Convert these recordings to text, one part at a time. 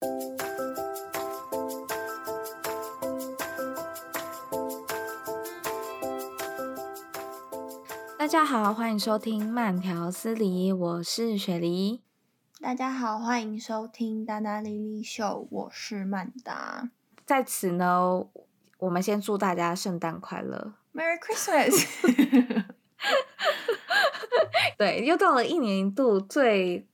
大家好，欢迎收听慢条斯理，我是雪梨。大家好，欢迎收听达达莉莉秀，我是曼达。在此呢，我们先祝大家圣诞快乐，Merry Christmas。对，又到了一年一度最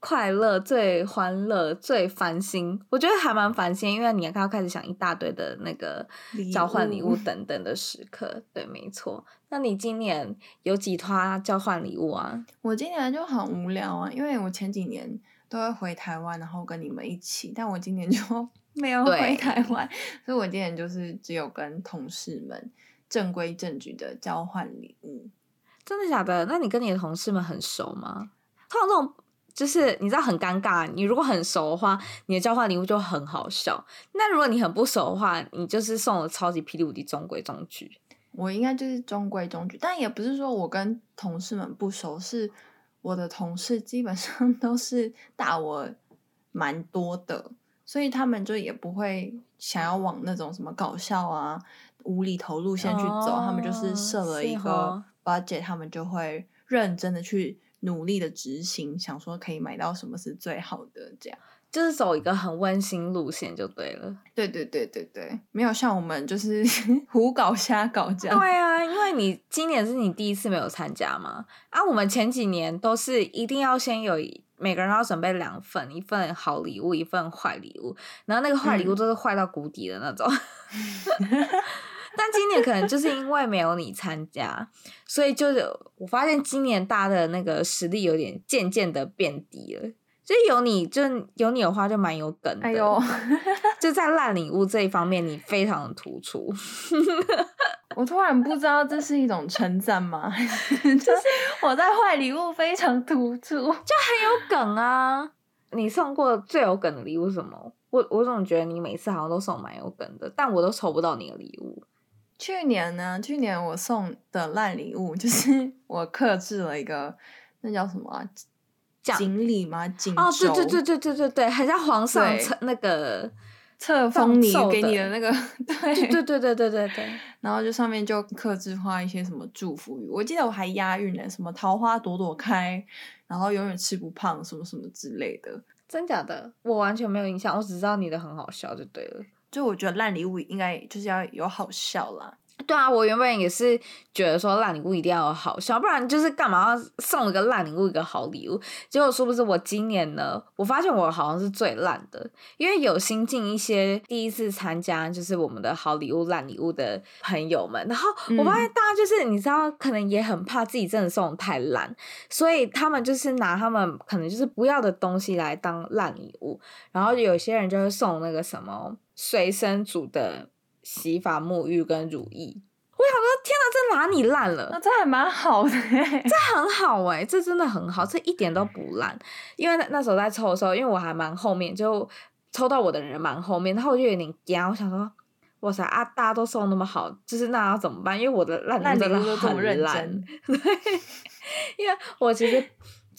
快乐、最欢乐、最烦心，我觉得还蛮烦心，因为你要开始想一大堆的那个交换礼物等等的时刻。对，没错。那你今年有几套交换礼物啊？我今年就很无聊啊，因为我前几年都会回台湾，然后跟你们一起，但我今年就 没有回台湾，所以我今年就是只有跟同事们正规正矩的交换礼物。真的假的？那你跟你的同事们很熟吗？通常这种就是你知道很尴尬。你如果很熟的话，你的交换礼物就很好笑。那如果你很不熟的话，你就是送了超级霹雳无敌中规中矩。我应该就是中规中矩，但也不是说我跟同事们不熟，是我的同事基本上 都是大我蛮多的，所以他们就也不会想要往那种什么搞笑啊、无厘头路线去走，哦、他们就是设了一个。budget 他们就会认真的去努力的执行，想说可以买到什么是最好的，这样就是走一个很温馨路线就对了。对对对对对，没有像我们就是 胡搞瞎搞这样。对啊，因为你今年是你第一次没有参加嘛，啊，我们前几年都是一定要先有每个人要准备两份，一份好礼物，一份坏礼物，然后那个坏礼物都是坏到谷底的那种。嗯 但今年可能就是因为没有你参加，所以就是我发现今年大家的那个实力有点渐渐的变低了。就有你就有你的话就蛮有梗的，哎呦，就在烂礼物这一方面你非常的突出。我突然不知道这是一种称赞吗？就是我在坏礼物非常突出，就很有梗啊！你送过最有梗的礼物是什么？我我总觉得你每次好像都送蛮有梗的，但我都抽不到你的礼物。去年呢？去年我送的烂礼物就是 我克制了一个，那叫什么啊？锦鲤吗？锦哦，对对对对对对对，还像皇上册那个册封你给你的那个，对对对对对对对。然后就上面就克制画一些什么祝福语，我记得我还押韵呢，什么桃花朵朵开，然后永远吃不胖，什么什么之类的。真假的？我完全没有印象，我只知道你的很好笑就对了。就我觉得烂礼物应该就是要有好笑啦。对啊，我原本也是觉得说烂礼物一定要有好笑，不然就是干嘛要送一个烂礼物一个好礼物？结果说不是我今年呢，我发现我好像是最烂的，因为有新进一些第一次参加就是我们的好礼物烂礼物的朋友们，然后我发现大家就是、嗯、你知道，可能也很怕自己真的送的太烂，所以他们就是拿他们可能就是不要的东西来当烂礼物，然后有些人就会送那个什么随身组的。洗发沐浴跟乳液，我想说，天哪，这哪里烂了？那这还蛮好的，这很好哎，这真的很好，这一点都不烂。因为那那时候在抽的时候，因为我还蛮后面，就抽到我的人蛮后面，然后我就有点惊，我想说，哇塞啊，大家都送那么好，就是那要怎么办？因为我的烂礼物真的很烂，对，因为我其实。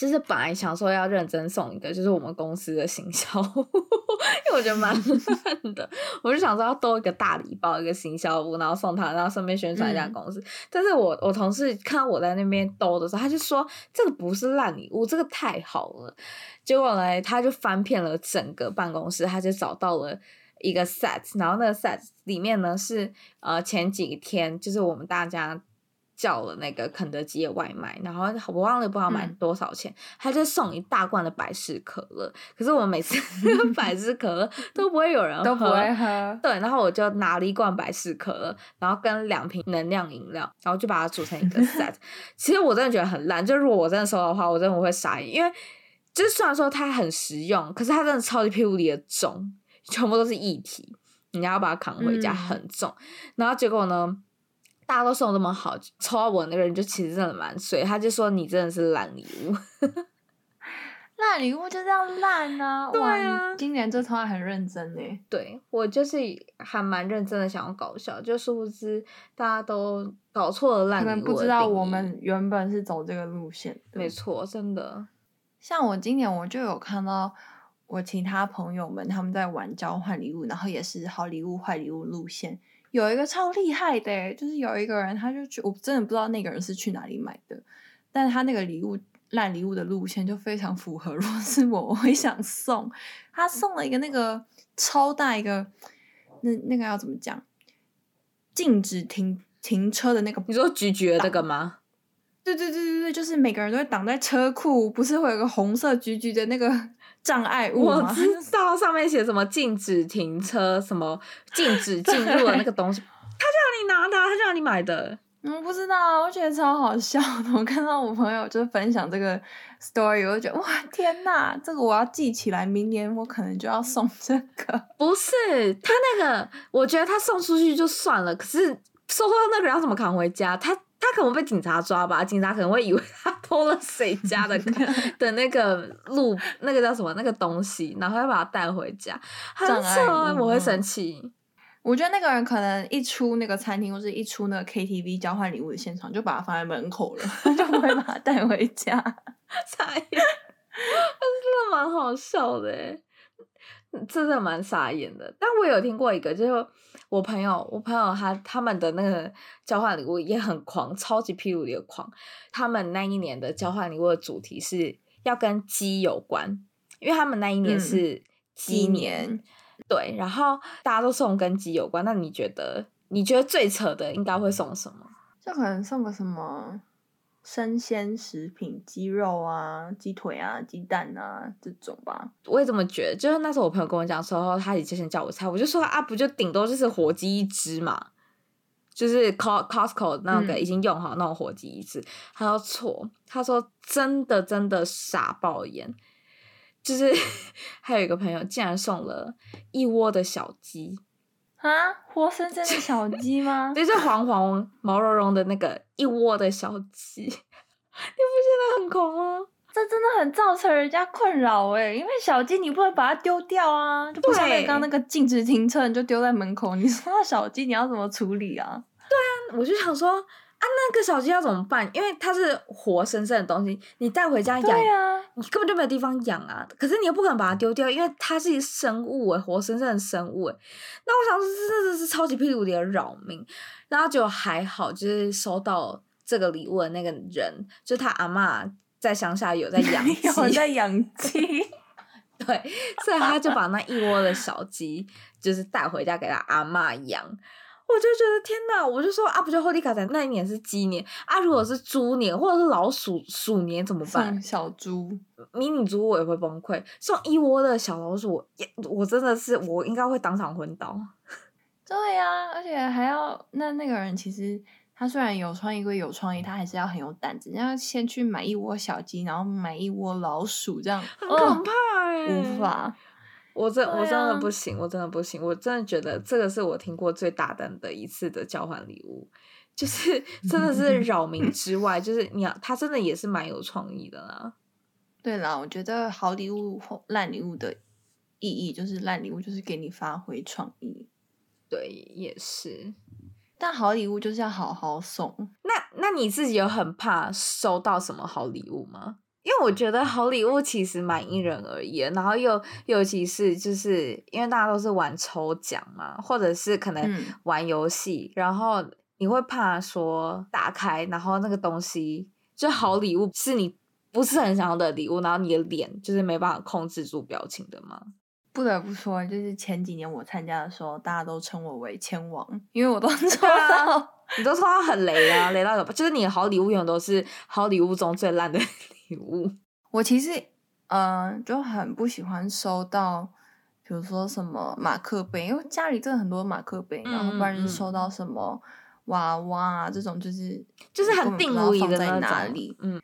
就是本来想说要认真送一个，就是我们公司的行销，因为我觉得蛮烂的，我就想说要兜一个大礼包，一个行销物，然后送他，然后顺便宣传一下公司。嗯、但是我我同事看到我在那边兜的时候，他就说这个不是烂礼物，这个太好了。结果呢，他就翻遍了整个办公室，他就找到了一个 set，然后那个 set 里面呢是呃前几天就是我们大家。叫了那个肯德基的外卖，然后我忘了不知道买多少钱，嗯、他就送一大罐的百事可乐。可是我每次 百事可乐 都不会有人喝，都不会喝。对，然后我就拿了一罐百事可乐，然后跟两瓶能量饮料，然后就把它组成一个 set。其实我真的觉得很烂，就如果我真的收到的话，我真的会傻眼，因为就虽然说它很实用，可是它真的超级霹雳无敌的重，全部都是液体，你要把它扛回家很重。嗯、然后结果呢？大家都送这么好，抽到我那个人就其实真的蛮水，他就说你真的是烂礼物，烂礼物就这样烂啊！对啊，今年这抽还很认真呢。对，我就是还蛮认真的想要搞笑，就殊不知大家都搞错了烂礼物，可能不知道我们原本是走这个路线。没错，真的。像我今年我就有看到。我其他朋友们他们在玩交换礼物，然后也是好礼物坏礼物路线。有一个超厉害的，就是有一个人他就去，我真的不知道那个人是去哪里买的，但是他那个礼物烂礼物的路线就非常符合。如果是我，我会想送他送了一个那个超大一个，那那个要怎么讲？禁止停停车的那个，你说橘橘的那个吗？对对对对对，就是每个人都会挡在车库，不是会有个红色橘橘的那个障碍物吗？我知道上面写什么禁止停车，什么禁止进入的那个东西，他就让你拿的，他就让你买的。我不知道，我觉得超好笑的。我看到我朋友就分享这个 story，我就觉得哇天哪，这个我要记起来，明年我可能就要送这个。不是他那个，我觉得他送出去就算了，可是收到那个人要怎么扛回家？他。他可能被警察抓吧，警察可能会以为他 偷了谁家的 的那个路，那个叫什么那个东西，然后要把他带回家，很丑，我会生气。我觉得那个人可能一出那个餐厅或者一出那个 KTV 交换礼物的现场，就把它放在门口了，就不会把它带回家。傻眼，真的蛮好笑的，真的蛮傻眼的。但我有听过一个，就是。我朋友，我朋友他他们的那个交换礼物也很狂，超级霹雳的狂。他们那一年的交换礼物的主题是要跟鸡有关，因为他们那一年是鸡年，嗯、对。然后大家都送跟鸡有关，那你觉得你觉得最扯的应该会送什么？就可能送个什么？生鲜食品，鸡肉啊，鸡腿啊，鸡蛋啊，这种吧。我也这么觉得。就是那时候我朋友跟我讲说，他以前叫我猜，我就说啊，不就顶多就是火鸡一只嘛，就是 Costco 那个已经用好那种火鸡一只。嗯、他说错，他说真的真的傻爆眼，就是 还有一个朋友竟然送了一窝的小鸡。啊，活生生的小鸡吗？就是黄黄毛茸茸的那个一窝的小鸡，你不觉得很恐吗？这真的很造成人家困扰哎，因为小鸡你不能把它丢掉啊，就不像刚刚那个禁止停车，你就丢在门口。你说到小鸡，你要怎么处理啊？对啊，我就想说。啊，那个小鸡要怎么办？因为它是活生生的东西，你带回家养，啊、你根本就没有地方养啊。可是你又不可能把它丢掉，因为它是一生物诶，活生生的生物诶。那我想说，真的是超级霹雳无敌的扰民。然后就还好，就是收到这个礼物的那个人，就他阿嬷在乡下有在 养鸡，有在养鸡，对，所以他就把那一窝的小鸡，就是带回家给他阿嬷养。我就觉得天哪！我就说啊，不就后地卡在那一年是鸡年啊？如果是猪年或者是老鼠鼠年怎么办？小猪、迷你猪我也会崩溃。送一窝的小老鼠，我真的是我应该会当场昏倒。对呀、啊，而且还要那那个人其实他虽然有创意归有创意，他还是要很有胆子，要先去买一窝小鸡，然后买一窝老鼠，这样很可怕哎、哦，无法。我真我真的不行，我真的不行，我真的觉得这个是我听过最大胆的一次的交换礼物，就是 真的是扰民 之外，就是你要他真的也是蛮有创意的啦。对啦，我觉得好礼物或烂礼物的意义就是烂礼物就是给你发挥创意。对，也是。但好礼物就是要好好送。那那你自己有很怕收到什么好礼物吗？因为我觉得好礼物其实蛮因人而异，然后又尤其是就是因为大家都是玩抽奖嘛，或者是可能玩游戏，嗯、然后你会怕说打开，然后那个东西就好礼物是你不是很想要的礼物，然后你的脸就是没办法控制住表情的吗？不得不说，就是前几年我参加的时候，大家都称我为千王，因为我都 抽到，啊、你都抽到很雷啊，雷到有，就是你的好礼物永远都是好礼物中最烂的。礼物，我其实嗯、呃、就很不喜欢收到，比如说什么马克杯，因为家里真的很多马克杯，嗯、然后不然就收到什么娃娃啊这种，就是就是很定位的在哪里，嗯，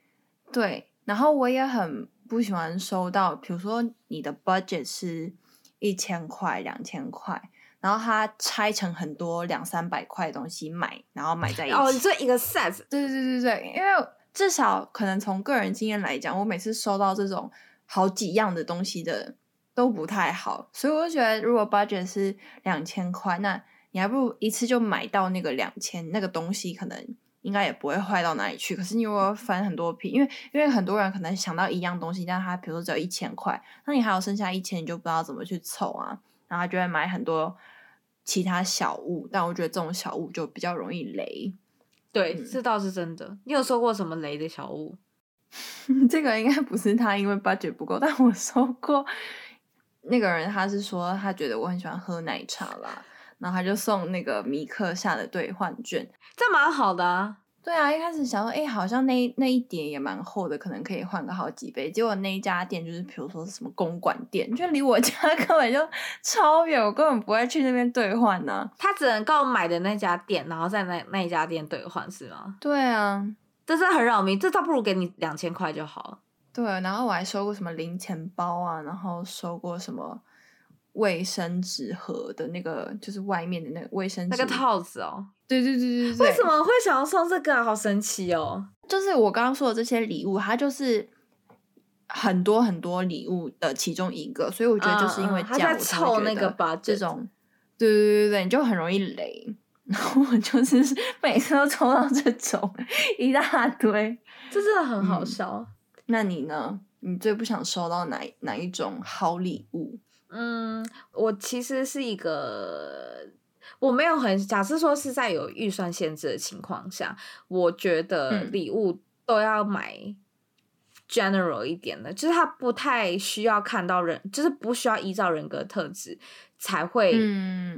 对。然后我也很不喜欢收到，比如说你的 budget 是一千块、两千块，然后他拆成很多两三百块的东西买，然后买在一起。哦，这一个 set，对对对对对，因为。至少可能从个人经验来讲，我每次收到这种好几样的东西的都不太好，所以我就觉得，如果 budget 是两千块，那你还不如一次就买到那个两千那个东西，可能应该也不会坏到哪里去。可是你如果翻很多批，因为因为很多人可能想到一样东西，但他比如说只有一千块，那你还有剩下一千，你就不知道怎么去凑啊，然后就会买很多其他小物。但我觉得这种小物就比较容易雷。对，嗯、这倒是真的。你有收过什么雷的小物？这个应该不是他，因为 budget 不够。但我收过那个人，他是说他觉得我很喜欢喝奶茶啦。然后他就送那个米克夏的兑换券，这蛮好的啊。对啊，一开始想说，哎，好像那那一叠也蛮厚的，可能可以换个好几杯。结果那一家店就是，比如说是什么公馆店，就离我家 根本就超远，我根本不会去那边兑换呢、啊。他只能够买的那家店，然后在那那一家店兑换，是吗？对啊，这真的很扰民，这倒不如给你两千块就好了。对，然后我还收过什么零钱包啊，然后收过什么。卫生纸盒的那个，就是外面的那个卫生纸那个套子哦。对对对对对。为什么会想要送这个啊？好神奇哦！就是我刚刚说的这些礼物，它就是很多很多礼物的其中一个，所以我觉得就是因为这样，在凑那个吧，这种，对对对对，你就很容易雷。然后我就是 每次都抽到这种一大堆，这真的很好笑。嗯。那你呢？你最不想收到哪哪一种好礼物？嗯，我其实是一个，我没有很假设说是在有预算限制的情况下，我觉得礼物都要买 general 一点的，嗯、就是他不太需要看到人，就是不需要依照人格特质才会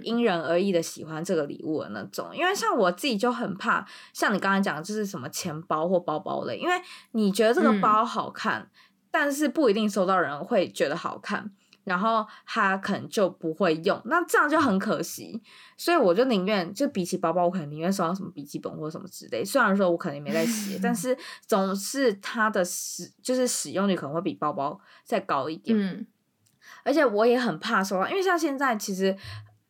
因人而异的喜欢这个礼物的那种。嗯、因为像我自己就很怕，像你刚才讲的就是什么钱包或包包类，因为你觉得这个包好看，嗯、但是不一定收到人会觉得好看。然后他可能就不会用，那这样就很可惜。所以我就宁愿就比起包包，我可能宁愿收到什么笔记本或者什么之类。虽然说我可能也没在写，但 是总是它的使就是使用率可能会比包包再高一点。嗯，而且我也很怕收到，因为像现在其实，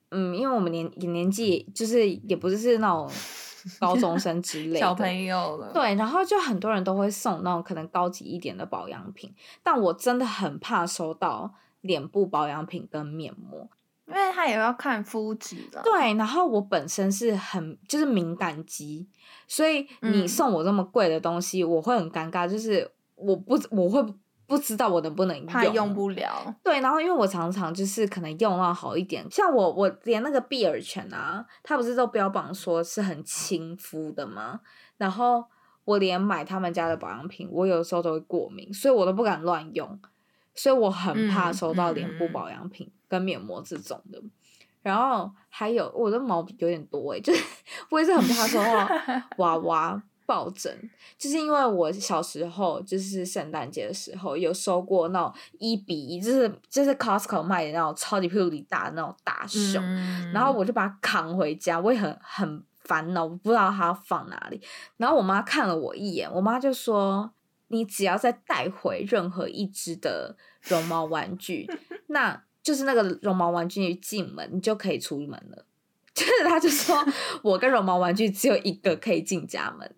嗯，因为我们年年纪就是也不是是那种 高中生之类的小朋友了，对，然后就很多人都会送那种可能高级一点的保养品，但我真的很怕收到。脸部保养品跟面膜，因为它也要看肤质的。对，然后我本身是很就是敏感肌，所以你送我这么贵的东西，嗯、我会很尴尬。就是我不我会不知道我能不能用，怕用不了。对，然后因为我常常就是可能用到好一点，像我我连那个碧尔泉啊，它不是都标榜说是很亲肤的吗？然后我连买他们家的保养品，我有时候都会过敏，所以我都不敢乱用。所以我很怕收到脸部保养品跟面膜这种的，然后还有我的毛有点多诶，就是 我也是很怕收到 娃娃抱枕，就是因为我小时候就是圣诞节的时候有收过那种一比一，就是就是 Costco 卖的那种超级霹雳大的那种大熊，嗯、然后我就把它扛回家，我也很很烦恼，我不知道它要放哪里，然后我妈看了我一眼，我妈就说。你只要再带回任何一只的绒毛玩具，那就是那个绒毛玩具进门，你就可以出门了。就是他就说，我跟绒毛玩具只有一个可以进家门，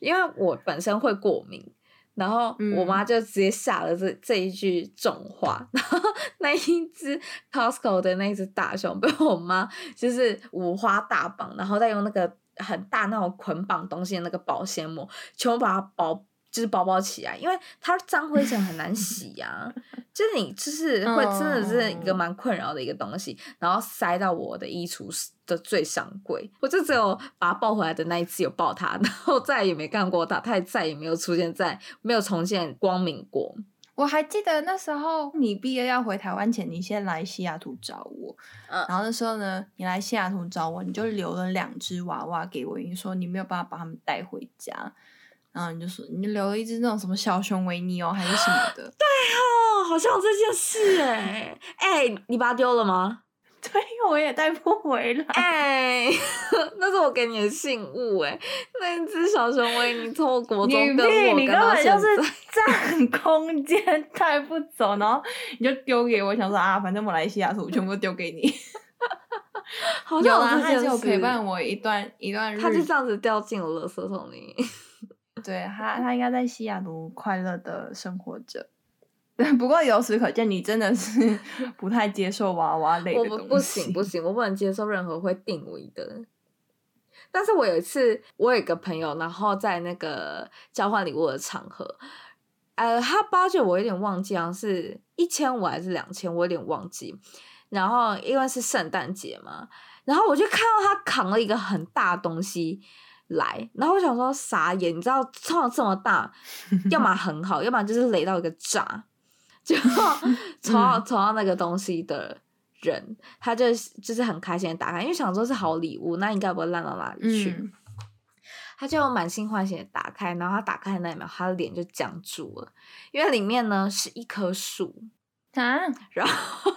因为我本身会过敏。然后我妈就直接下了这这一句重话，然后那一只 Costco 的那只大熊被我妈就是五花大绑，然后再用那个很大那种捆绑东西的那个保鲜膜，全部把它包。就是包包起来，因为它脏灰尘很难洗呀、啊。就是你就是会真的是一个蛮困扰的一个东西，然后塞到我的衣橱的最上柜。我就只有把它抱回来的那一次有抱它，然后再也没干过它，它也再也没有出现在，没有重现光明过。我还记得那时候你毕业要回台湾前，你先来西雅图找我，嗯，然后那时候呢，你来西雅图找我，你就留了两只娃娃给我，你说你没有办法把它们带回家。然后你就说，你留了一只那种什么小熊维尼哦，还是什么的？对哦，好像有这件事哎哎，你把它丢了吗？对，我也带不回来。哎，那是我给你的信物哎，那一只小熊维尼从我国中跟我你根本就是占空间带不走，然后你就丢给我，想说啊，反正马来西亚图全部丢给你。好像有啊，他就陪伴我一段一段日子，他就这样子掉进了垃圾桶里。对 他，他应该在西雅图快乐的生活着。不过由此可见，你真的是 不太接受娃娃类的东西。我不，不行不行，我不能接受任何会定位的。但是我有一次，我有一个朋友，然后在那个交换礼物的场合，呃，他包就我有点忘记，好像是一千五还是两千，我有点忘记。然后因为是圣诞节嘛，然后我就看到他扛了一个很大的东西来，然后我想说傻眼，你知道，冲这么大，要么 很好，要么就是雷到一个炸，就 抽到抽到那个东西的。人，他就就是很开心的打开，因为想说是好礼物，那应该不会烂到哪里去。嗯、他就满心欢喜的打开，然后他打开的那一秒，他的脸就僵住了，因为里面呢是一棵树啊，然后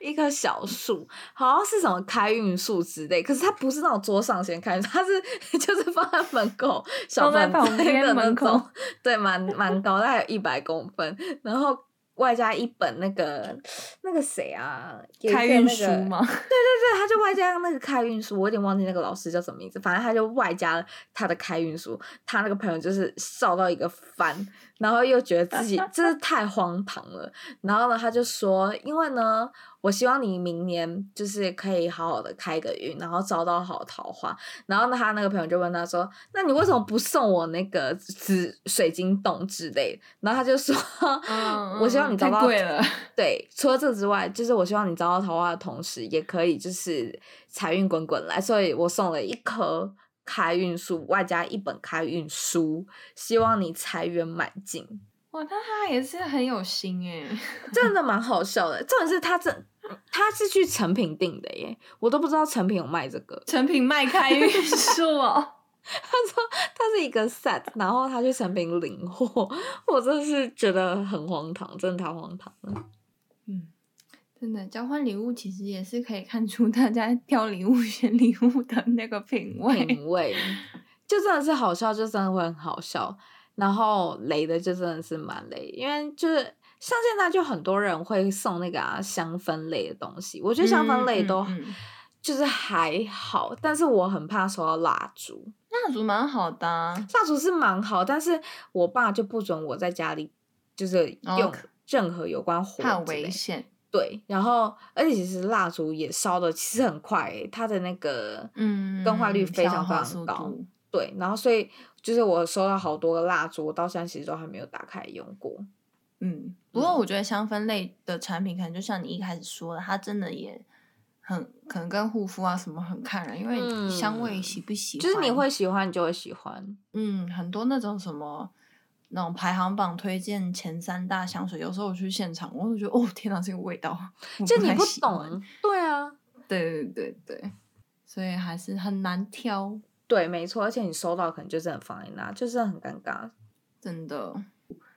一棵小树，好像是什么开运树之类，可是它不是那种桌上先开，它是 就是放在门口小在旁边的门口，对，蛮蛮高，大概有一百公分，然后。外加一本那个那个谁啊，开运书吗？对对对，他就外加那个开运书，我有点忘记那个老师叫什么名字，反正他就外加他的开运书，他那个朋友就是笑到一个翻，然后又觉得自己 真是太荒唐了，然后呢，他就说，因为呢。我希望你明年就是可以好好的开个运，然后招到好桃花。然后呢，他那个朋友就问他说：“那你为什么不送我那个紫水晶洞之类？”然后他就说：“嗯、我希望你招到贵了。对，除了这之外，就是我希望你招到桃花的同时，也可以就是财运滚滚来。所以我送了一棵开运树，外加一本开运书，希望你财源满进。”哇，那他也是很有心诶，真的蛮好笑的。重点是他这。他是去成品订的耶，我都不知道成品有卖这个。成品卖开运书哦，他说他是一个 set，然后他去成品领货，我真的是觉得很荒唐，真的太荒唐了。嗯，真的交换礼物其实也是可以看出大家 挑礼物、选礼物的那个品味。品味 就真的是好笑，就真的会很好笑。然后雷的就真的是蛮雷，因为就是。像现在就很多人会送那个啊香氛类的东西，我觉得香氛类都就是还好，嗯嗯嗯、但是我很怕收到蜡烛。蜡烛蛮好的、啊，蜡烛是蛮好，但是我爸就不准我在家里就是用任何有关火，怕危险。对，然后而且其实蜡烛也烧的其实很快、欸，它的那个嗯更换率非常非常高。对，然后所以就是我收到好多个蜡烛，我到现在其实都还没有打开用过。嗯，不过我觉得香氛类的产品，可能就像你一开始说的，它真的也很可能跟护肤啊什么很看人，因为香味喜不喜欢，就是你会喜欢，你就会喜欢。嗯，很多那种什么那种排行榜推荐前三大香水，有时候我去现场，我就觉得哦天哪，这个味道，就你不懂。对啊，对对对对，所以还是很难挑。对，没错，而且你收到可能就是很放在那，就是很尴尬，真的。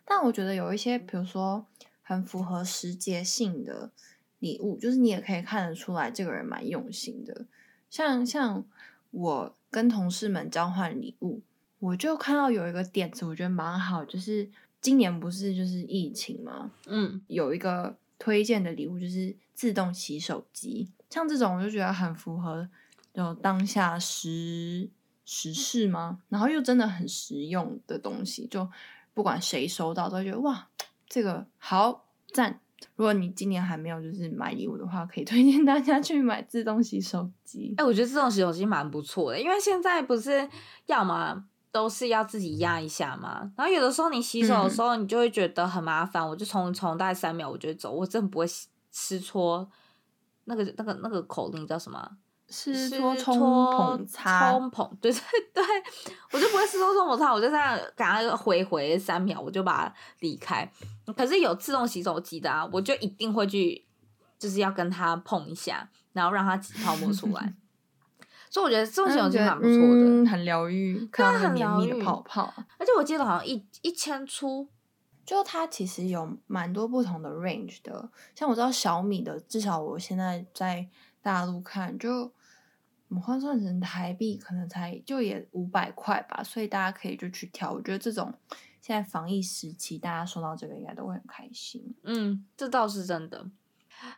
但我觉得有一些，比如说很符合时节性的礼物，就是你也可以看得出来这个人蛮用心的。像像我跟同事们交换礼物，我就看到有一个点子，我觉得蛮好，就是今年不是就是疫情嘛，嗯，有一个推荐的礼物就是自动洗手机，像这种我就觉得很符合有当下时时事嘛，然后又真的很实用的东西，就。不管谁收到，都会觉得哇，这个好赞！如果你今年还没有就是买礼物的话，可以推荐大家去买自动洗手机。哎、欸，我觉得自动洗手机蛮不错的，因为现在不是要么都是要自己压一下嘛，然后有的时候你洗手的时候，你就会觉得很麻烦，嗯、我就从从大概三秒，我就会走，我真的不会吃搓那个那个那个口令叫什么？湿搓冲捧擦，冲捧，对对对，我就不会湿搓冲捧擦，我就这样赶快回回三秒，我就把它离开。可是有自动洗手机的啊，我就一定会去，就是要跟它碰一下，然后让它挤泡沫出来。所以我觉得自动洗手机蛮不错的，嗯、很疗愈，看到很绵密的泡泡。而且我记得好像一一千出，就它其实有蛮多不同的 range 的，像我知道小米的，至少我现在在。大陆看就，我们换算成台币可能才就也五百块吧，所以大家可以就去挑。我觉得这种现在防疫时期，大家收到这个应该都会很开心。嗯，这倒是真的。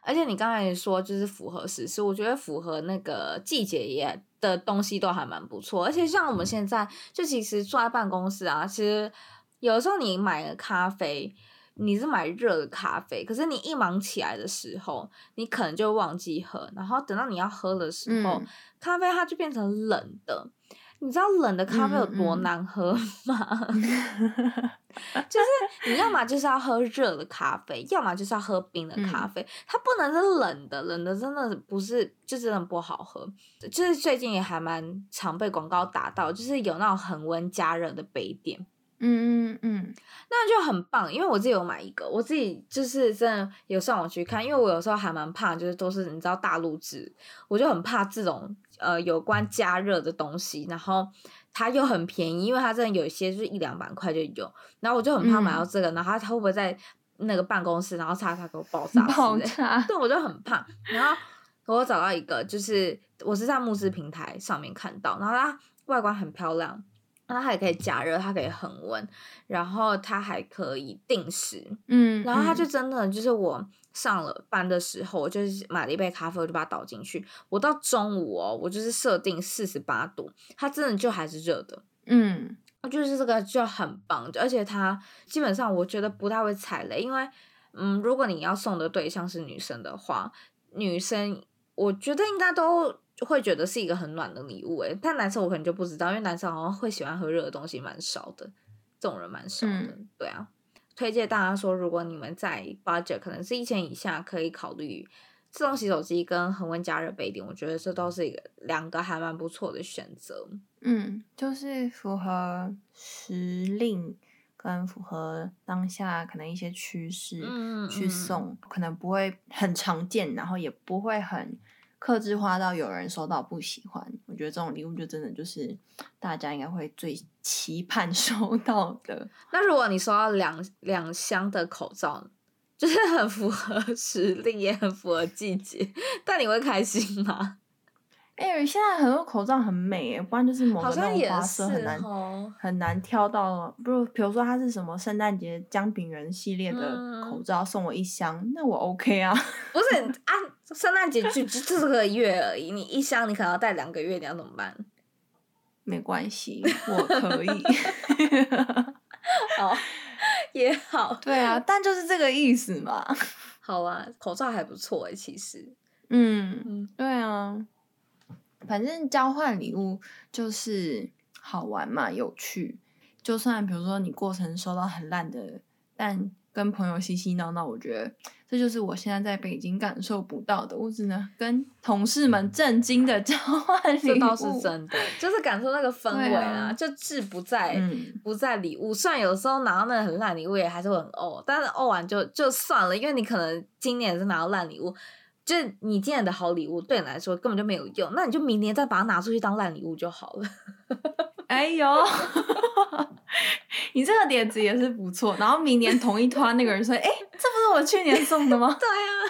而且你刚才也说就是符合时事，我觉得符合那个季节也的东西都还蛮不错。而且像我们现在就其实坐在办公室啊，其实有的时候你买了咖啡。你是买热的咖啡，可是你一忙起来的时候，你可能就忘记喝，然后等到你要喝的时候，嗯、咖啡它就变成冷的。你知道冷的咖啡有多难喝吗？嗯 嗯就是你要么就是要喝热的咖啡，要么就是要喝冰的咖啡，嗯、它不能是冷的，冷的真的不是，就真的不好喝。就是最近也还蛮常被广告打到，就是有那种恒温加热的杯垫。嗯嗯嗯，那就很棒，因为我自己有买一个，我自己就是真的有上网去看，因为我有时候还蛮怕，就是都是你知道大陆制，我就很怕这种呃有关加热的东西，然后它又很便宜，因为它真的有一些就是一两百块就有，然后我就很怕买到这个，嗯、然后它它会不会在那个办公室，然后擦擦给我爆炸？爆炸！对，我就很怕。然后我找到一个，就是我是在慕斯平台上面看到，然后它外观很漂亮。那它还可以加热，它可以恒温，然后它还可以定时，嗯，然后它就真的就是我上了班的时候，我就是买了一杯咖啡，我就把它倒进去，我到中午哦，我就是设定四十八度，它真的就还是热的，嗯，就是这个就很棒，而且它基本上我觉得不太会踩雷，因为嗯，如果你要送的对象是女生的话，女生我觉得应该都。就会觉得是一个很暖的礼物诶，但男生我可能就不知道，因为男生好像会喜欢喝热的东西蛮少的，这种人蛮少的。嗯、对啊，推荐大家说，如果你们在 budget 可能是一千以下，可以考虑自动洗手机跟恒温加热杯垫，我觉得这都是一个两个还蛮不错的选择。嗯，就是符合时令跟符合当下可能一些趋势去送，嗯嗯、可能不会很常见，然后也不会很。克制化到有人收到不喜欢，我觉得这种礼物就真的就是大家应该会最期盼 收到的。那如果你收到两两箱的口罩，就是很符合时令，也很符合季节，但你会开心吗？哎、欸，现在很多口罩很美哎，不然就是某个那种花色很难很难挑到。不如比如说它是什么圣诞节姜饼人系列的口罩，送我一箱，嗯、那我 OK 啊。不是啊，圣诞节就就这个月而已，你一箱你可能要戴两个月，你要怎么办？没关系，我可以。好，也好。对啊，但就是这个意思嘛。好啊，口罩还不错哎，其实。嗯嗯，对啊。反正交换礼物就是好玩嘛，有趣。就算比如说你过程收到很烂的，但跟朋友嬉嬉闹闹，我觉得这就是我现在在北京感受不到的。我只能跟同事们震惊的交换礼物，这倒是真的，就是感受那个氛围啊，啊就志不在、嗯、不在礼物。虽然有时候拿到那个很烂礼物也还是会很哦，但是哦完就就算了，因为你可能今年是拿到烂礼物。就是你今年的好礼物对你来说根本就没有用，那你就明年再把它拿出去当烂礼物就好了。哎呦，你这个点子也是不错。然后明年同一团那个人说：“哎、欸，这不是我去年送的吗？”对啊，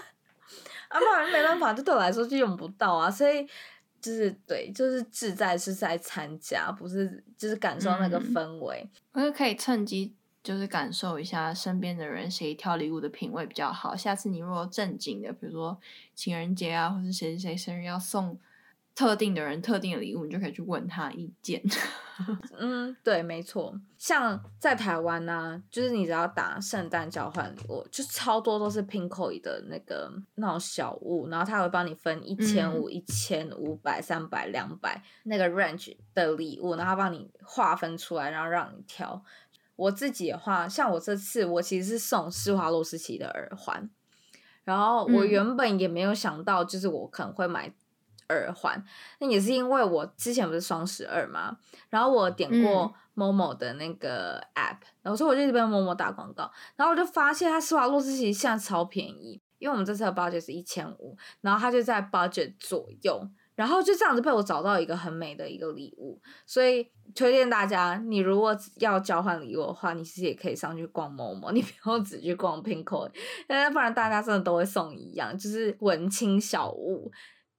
啊，不然没办法，就对我来说就用不到啊。所以就是对，就是志在是在参加，不是就是感受那个氛围。我就可以趁机。就是感受一下身边的人谁挑礼物的品味比较好。下次你如果正经的，比如说情人节啊，或是谁谁生日要送特定的人特定的礼物，你就可以去问他意见。嗯，对，没错。像在台湾呢、啊，就是你只要打圣诞交换礼物，就超多都是 Pinkoi 的那个那种小物，然后他会帮你分一千五、一千五百、三百、两百那个 range 的礼物，然后帮你划分出来，然后让你挑。我自己的话，像我这次，我其实是送施华洛世奇的耳环，然后我原本也没有想到，就是我可能会买耳环，那、嗯、也是因为我之前不是双十二嘛，然后我点过 Momo 的那个 app，、嗯、然后所以我就一直被 Momo 打广告，然后我就发现它施华洛世奇现在超便宜，因为我们这次的 budget 是一千五，然后它就在 budget 左右。然后就这样子被我找到一个很美的一个礼物，所以推荐大家，你如果要交换礼物的话，你其实也可以上去逛某某你不用只去逛 Pinko，不然大家真的都会送一样，就是文青小物。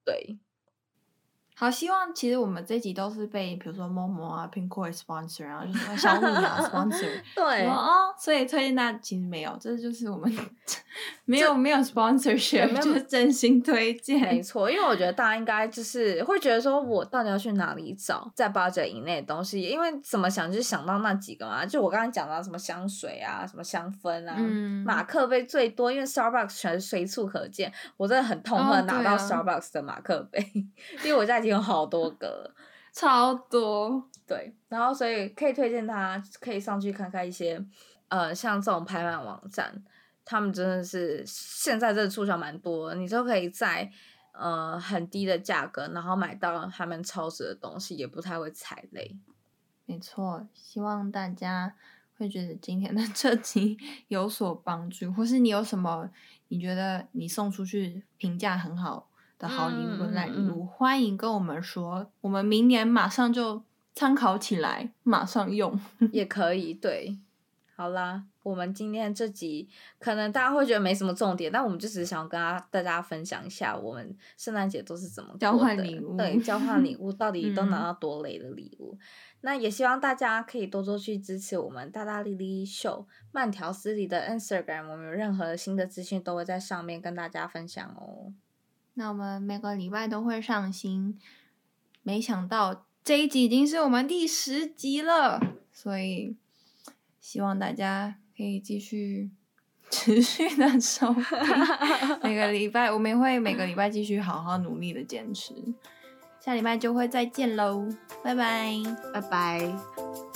对，好，希望其实我们这集都是被比如说 Momo 啊、Pinkoi sponsor，然后就是小米啊 sponsor，对哦，所以推荐大家其实没有，这就是我们 没有没有 sponsorship，就是真心推荐，没错，因为我觉得大家应该就是会觉得说，我到底要去哪里找在 budget 以内的东西？因为怎么想就是想到那几个嘛，就我刚刚讲到什么香水啊、什么香氛啊、嗯、马克杯最多，因为 Starbucks 全是随处可见，我真的很痛恨拿到 Starbucks 的马克杯，哦啊、因为我家已经有好多个，超多。对，然后所以可以推荐他，可以上去看看一些，呃，像这种拍卖网站，他们真的是现在这个促销蛮多，你都可以在呃很低的价格，然后买到他们超值的东西，也不太会踩雷。没错，希望大家会觉得今天的这集有所帮助，或是你有什么你觉得你送出去评价很好的好礼物、烂礼物，欢迎跟我们说，我们明年马上就。参考起来，马上用 也可以。对，好啦，我们今天这集可能大家会觉得没什么重点，但我们就只是想跟大家分享一下，我们圣诞节都是怎么交换礼物。对，交换礼物到底都拿到多雷的礼物？嗯、那也希望大家可以多多去支持我们大大丽丽秀慢条斯理的 Instagram，我们有任何新的资讯都会在上面跟大家分享哦。那我们每个礼拜都会上新，没想到。这一集已经是我们第十集了，所以希望大家可以继续持续的 收听。每个礼拜我们也会每个礼拜继续好好努力的坚持。下礼拜就会再见喽，拜拜，拜拜。